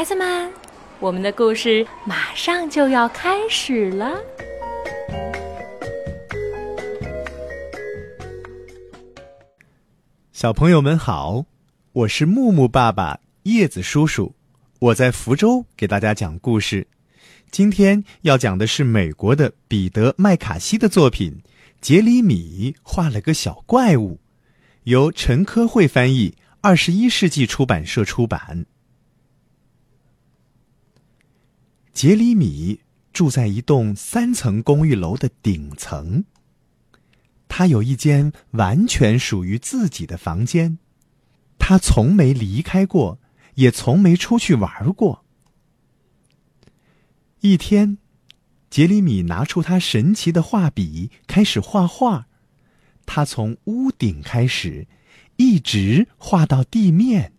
孩子们，我们的故事马上就要开始了。小朋友们好，我是木木爸爸、叶子叔叔，我在福州给大家讲故事。今天要讲的是美国的彼得·麦卡锡的作品《杰里米画了个小怪物》，由陈科慧翻译，二十一世纪出版社出版。杰里米住在一栋三层公寓楼的顶层。他有一间完全属于自己的房间，他从没离开过，也从没出去玩过。一天，杰里米拿出他神奇的画笔，开始画画。他从屋顶开始，一直画到地面。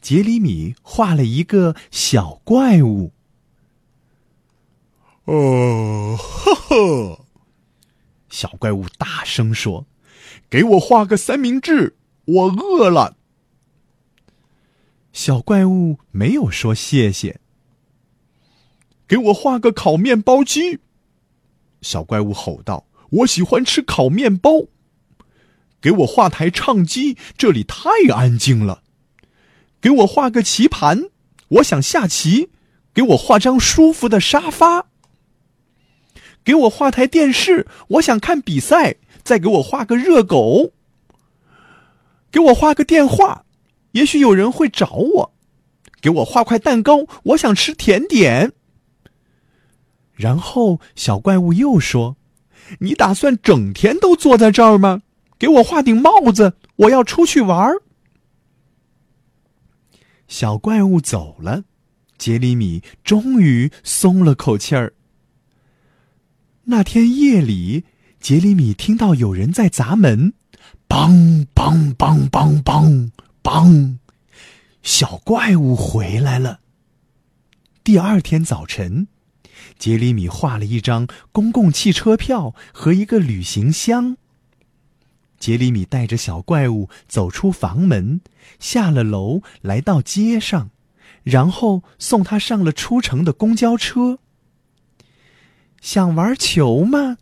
杰里米画了一个小怪物。哦，呵呵！小怪物大声说：“给我画个三明治，我饿了。”小怪物没有说谢谢。给我画个烤面包机，小怪物吼道：“我喜欢吃烤面包。”给我画台唱机，这里太安静了。给我画个棋盘，我想下棋。给我画张舒服的沙发。给我画台电视，我想看比赛。再给我画个热狗。给我画个电话，也许有人会找我。给我画块蛋糕，我想吃甜点。然后小怪物又说：“你打算整天都坐在这儿吗？给我画顶帽子，我要出去玩。”小怪物走了，杰里米终于松了口气儿。那天夜里，杰里米听到有人在砸门，梆梆梆梆梆梆，小怪物回来了。第二天早晨，杰里米画了一张公共汽车票和一个旅行箱。杰里米带着小怪物走出房门，下了楼，来到街上，然后送他上了出城的公交车。想玩球吗？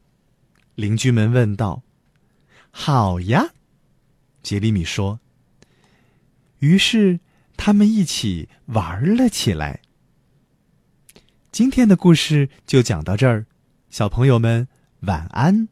邻居们问道。“好呀。”杰里米说。于是他们一起玩了起来。今天的故事就讲到这儿，小朋友们晚安。